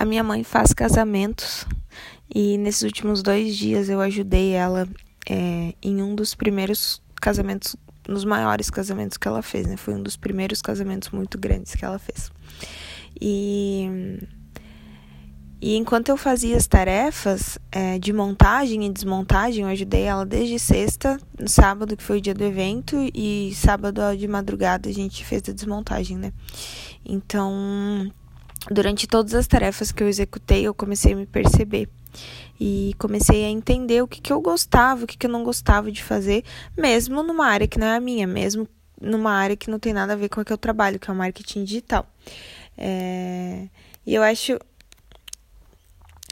A minha mãe faz casamentos e nesses últimos dois dias eu ajudei ela é, em um dos primeiros casamentos, nos maiores casamentos que ela fez, né? Foi um dos primeiros casamentos muito grandes que ela fez. E, e enquanto eu fazia as tarefas é, de montagem e desmontagem, eu ajudei ela desde sexta, no sábado, que foi o dia do evento, e sábado de madrugada a gente fez a desmontagem, né? Então, durante todas as tarefas que eu executei, eu comecei a me perceber e comecei a entender o que, que eu gostava, o que, que eu não gostava de fazer, mesmo numa área que não é a minha, mesmo numa área que não tem nada a ver com a que eu trabalho, que é o marketing digital. É... E eu acho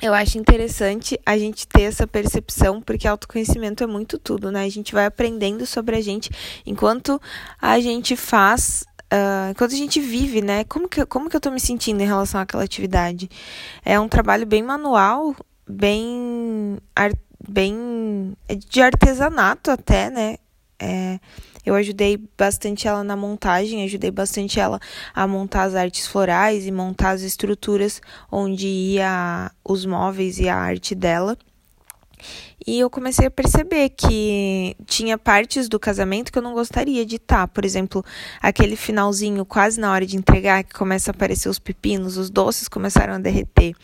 eu acho interessante a gente ter essa percepção, porque autoconhecimento é muito tudo, né? A gente vai aprendendo sobre a gente enquanto a gente faz, uh, enquanto a gente vive, né? Como que, como que eu tô me sentindo em relação àquela atividade? É um trabalho bem manual, bem, bem de artesanato até, né? É, eu ajudei bastante ela na montagem, ajudei bastante ela a montar as artes florais e montar as estruturas onde ia os móveis e a arte dela. E eu comecei a perceber que tinha partes do casamento que eu não gostaria de estar. Por exemplo, aquele finalzinho quase na hora de entregar, que começa a aparecer os pepinos, os doces começaram a derreter,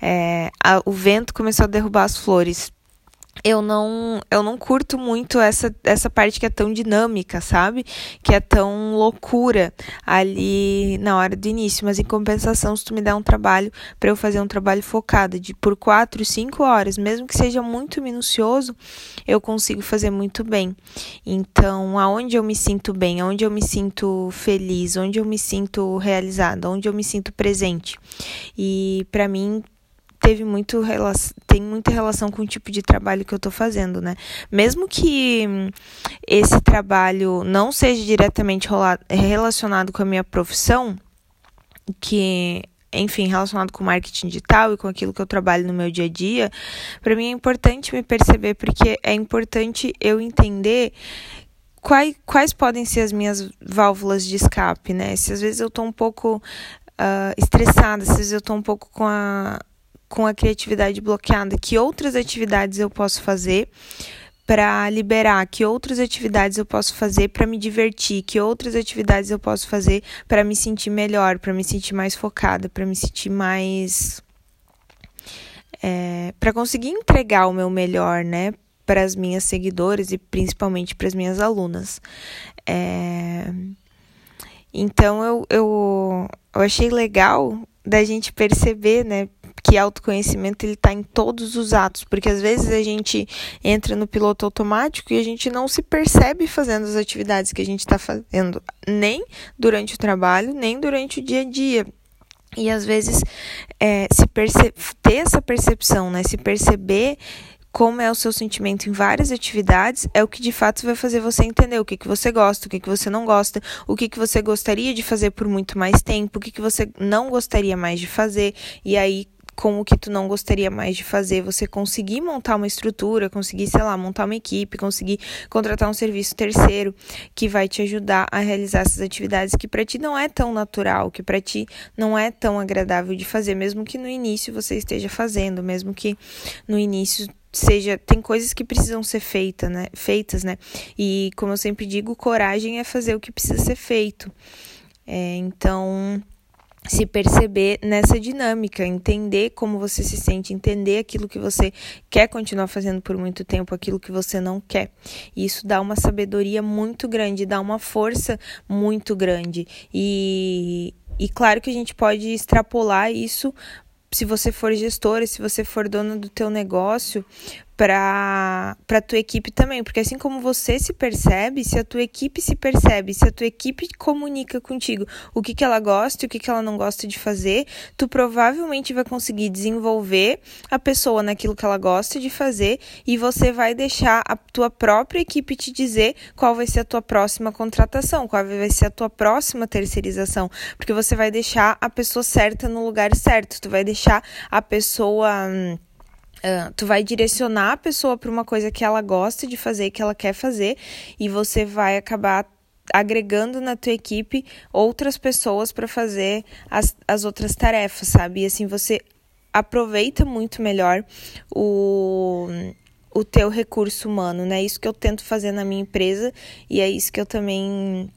é, a, o vento começou a derrubar as flores eu não eu não curto muito essa essa parte que é tão dinâmica, sabe? Que é tão loucura ali na hora do início, mas em compensação, se tu me der um trabalho para eu fazer um trabalho focado de por quatro, cinco horas, mesmo que seja muito minucioso, eu consigo fazer muito bem. Então, aonde eu me sinto bem, aonde eu me sinto feliz, onde eu me sinto realizada, onde eu me sinto presente. E para mim teve muito tem muita relação com o tipo de trabalho que eu estou fazendo, né? Mesmo que esse trabalho não seja diretamente relacionado com a minha profissão, que enfim, relacionado com marketing digital e com aquilo que eu trabalho no meu dia a dia, para mim é importante me perceber porque é importante eu entender quais, quais podem ser as minhas válvulas de escape, né? Se às vezes eu estou um pouco uh, estressada, às vezes eu estou um pouco com a com a criatividade bloqueada, que outras atividades eu posso fazer para liberar, que outras atividades eu posso fazer para me divertir, que outras atividades eu posso fazer para me sentir melhor, para me sentir mais focada, para me sentir mais é, para conseguir entregar o meu melhor, né, para as minhas seguidoras e principalmente para as minhas alunas. É, então eu, eu, eu achei legal da gente perceber, né, que autoconhecimento ele está em todos os atos, porque às vezes a gente entra no piloto automático e a gente não se percebe fazendo as atividades que a gente está fazendo, nem durante o trabalho, nem durante o dia a dia. E às vezes é, se ter essa percepção, né? Se perceber como é o seu sentimento em várias atividades, é o que de fato vai fazer você entender o que, que você gosta, o que, que você não gosta, o que, que você gostaria de fazer por muito mais tempo, o que, que você não gostaria mais de fazer, e aí com o que tu não gostaria mais de fazer, você conseguir montar uma estrutura, conseguir, sei lá, montar uma equipe, conseguir contratar um serviço terceiro que vai te ajudar a realizar essas atividades que para ti não é tão natural, que para ti não é tão agradável de fazer, mesmo que no início você esteja fazendo, mesmo que no início seja tem coisas que precisam ser feita, né, feitas, né? E como eu sempre digo, coragem é fazer o que precisa ser feito. É, então se perceber nessa dinâmica, entender como você se sente, entender aquilo que você quer continuar fazendo por muito tempo, aquilo que você não quer. E isso dá uma sabedoria muito grande, dá uma força muito grande. E, e claro que a gente pode extrapolar isso se você for gestora, se você for dona do teu negócio, para a tua equipe também, porque assim como você se percebe, se a tua equipe se percebe, se a tua equipe comunica contigo o que, que ela gosta e o que, que ela não gosta de fazer, tu provavelmente vai conseguir desenvolver a pessoa naquilo que ela gosta de fazer e você vai deixar a tua própria equipe te dizer qual vai ser a tua próxima contratação, qual vai ser a tua próxima terceirização, porque você vai deixar a pessoa certa no lugar certo, tu vai deixar a pessoa. Uh, tu vai direcionar a pessoa para uma coisa que ela gosta de fazer, que ela quer fazer, e você vai acabar agregando na tua equipe outras pessoas para fazer as, as outras tarefas, sabe? E assim você aproveita muito melhor o o teu recurso humano, né? Isso que eu tento fazer na minha empresa e é isso que eu também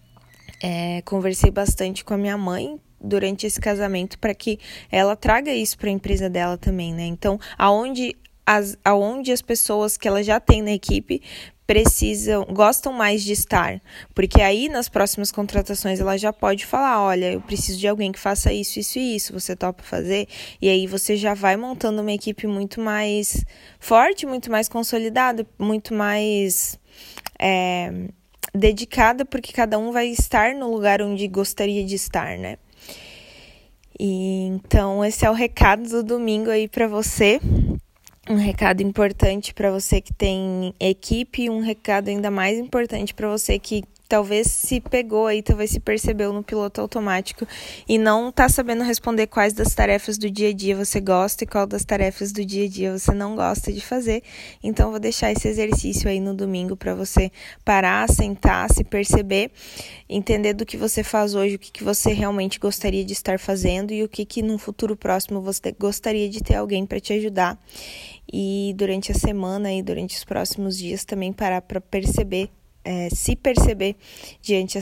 é, conversei bastante com a minha mãe durante esse casamento para que ela traga isso para a empresa dela também, né? Então, aonde as, aonde as pessoas que ela já tem na equipe precisam, gostam mais de estar, porque aí nas próximas contratações ela já pode falar, olha, eu preciso de alguém que faça isso, isso e isso, você topa fazer? E aí você já vai montando uma equipe muito mais forte, muito mais consolidada, muito mais é, dedicada, porque cada um vai estar no lugar onde gostaria de estar, né? E então esse é o recado do domingo aí para você. Um recado importante para você que tem equipe, um recado ainda mais importante para você que talvez se pegou aí, talvez se percebeu no piloto automático e não tá sabendo responder quais das tarefas do dia a dia você gosta e qual das tarefas do dia a dia você não gosta de fazer. Então vou deixar esse exercício aí no domingo para você parar, sentar, se perceber, entender do que você faz hoje, o que, que você realmente gostaria de estar fazendo e o que que no futuro próximo você gostaria de ter alguém para te ajudar. E durante a semana e durante os próximos dias também parar para perceber é, se perceber diante,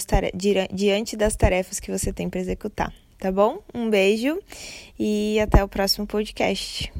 diante das tarefas que você tem para executar, tá bom? Um beijo e até o próximo podcast.